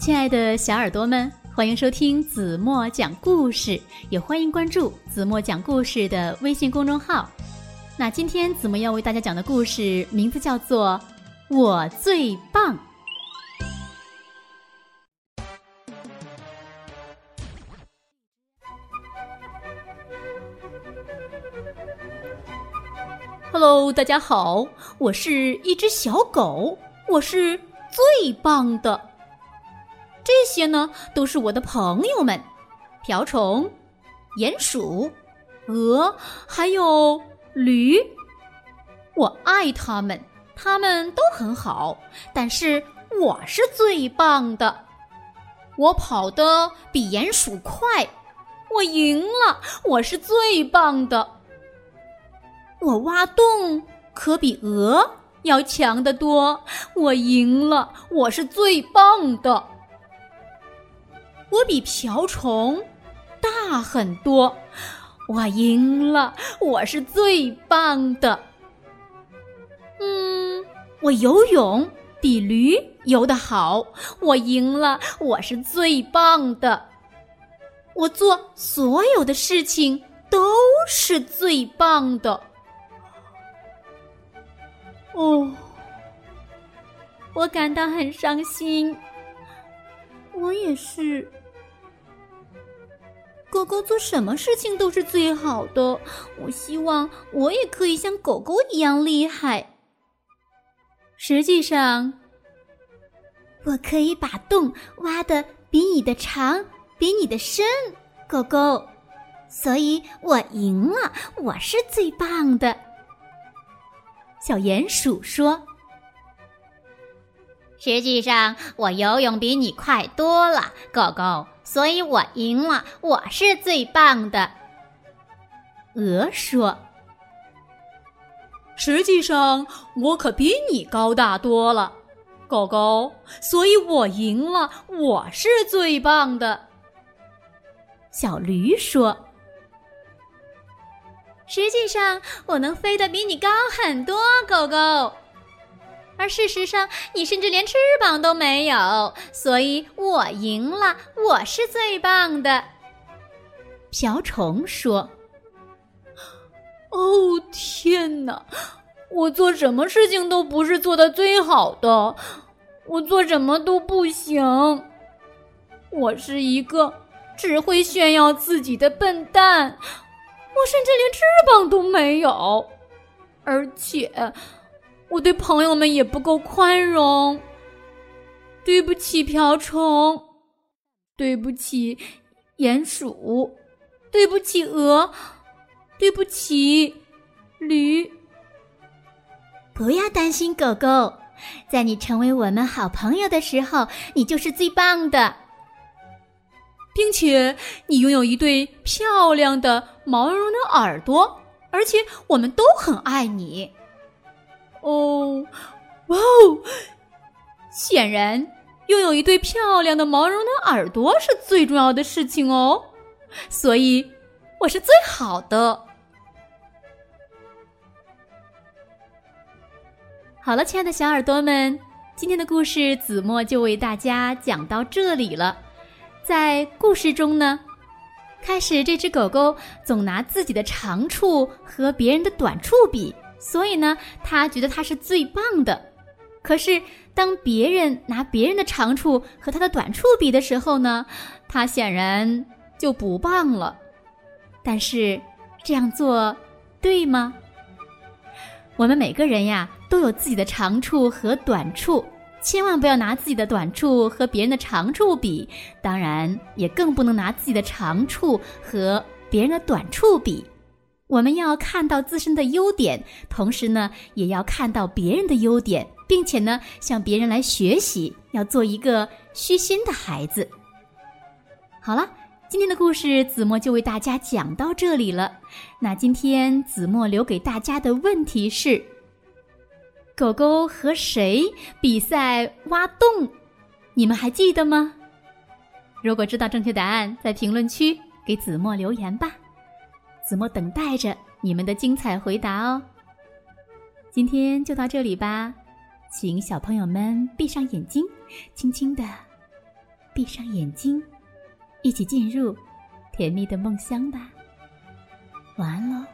亲爱的小耳朵们，欢迎收听子墨讲故事，也欢迎关注子墨讲故事的微信公众号。那今天子墨要为大家讲的故事名字叫做《我最棒》。Hello，大家好，我是一只小狗，我是最棒的。这些呢，都是我的朋友们：瓢虫、鼹鼠、鹅，还有驴。我爱它们，它们都很好，但是我是最棒的。我跑得比鼹鼠快，我赢了，我是最棒的。我挖洞可比鹅要强得多，我赢了，我是最棒的。我比瓢虫大很多，我赢了，我是最棒的。嗯，我游泳比驴游得好，我赢了，我是最棒的。我做所有的事情都是最棒的。哦，我感到很伤心。我也是。狗狗做什么事情都是最好的。我希望我也可以像狗狗一样厉害。实际上，我可以把洞挖的比你的长，比你的深，狗狗。所以我赢了，我是最棒的。小鼹鼠说：“实际上，我游泳比你快多了，狗狗，所以我赢了，我是最棒的。”鹅说：“实际上，我可比你高大多了，狗狗，所以我赢了，我是最棒的。”小驴说。实际上，我能飞得比你高很多，狗狗。而事实上，你甚至连翅膀都没有，所以我赢了，我是最棒的。瓢虫说：“哦，天哪！我做什么事情都不是做的最好的，我做什么都不行。我是一个只会炫耀自己的笨蛋。”我甚至连翅膀都没有，而且我对朋友们也不够宽容。对不起，瓢虫；对不起，鼹鼠；对不起，鹅；对不起，驴。不要担心，狗狗，在你成为我们好朋友的时候，你就是最棒的。并且你拥有一对漂亮的毛茸茸的耳朵，而且我们都很爱你。哦，哇哦！显然，拥有一对漂亮的毛茸茸耳朵是最重要的事情哦。所以，我是最好的。好了，亲爱的小耳朵们，今天的故事子墨就为大家讲到这里了。在故事中呢，开始这只狗狗总拿自己的长处和别人的短处比，所以呢，他觉得他是最棒的。可是当别人拿别人的长处和他的短处比的时候呢，他显然就不棒了。但是这样做对吗？我们每个人呀，都有自己的长处和短处。千万不要拿自己的短处和别人的长处比，当然也更不能拿自己的长处和别人的短处比。我们要看到自身的优点，同时呢，也要看到别人的优点，并且呢，向别人来学习，要做一个虚心的孩子。好了，今天的故事子墨就为大家讲到这里了。那今天子墨留给大家的问题是。狗狗和谁比赛挖洞？你们还记得吗？如果知道正确答案，在评论区给子墨留言吧。子墨等待着你们的精彩回答哦。今天就到这里吧，请小朋友们闭上眼睛，轻轻的闭上眼睛，一起进入甜蜜的梦乡吧。晚安喽。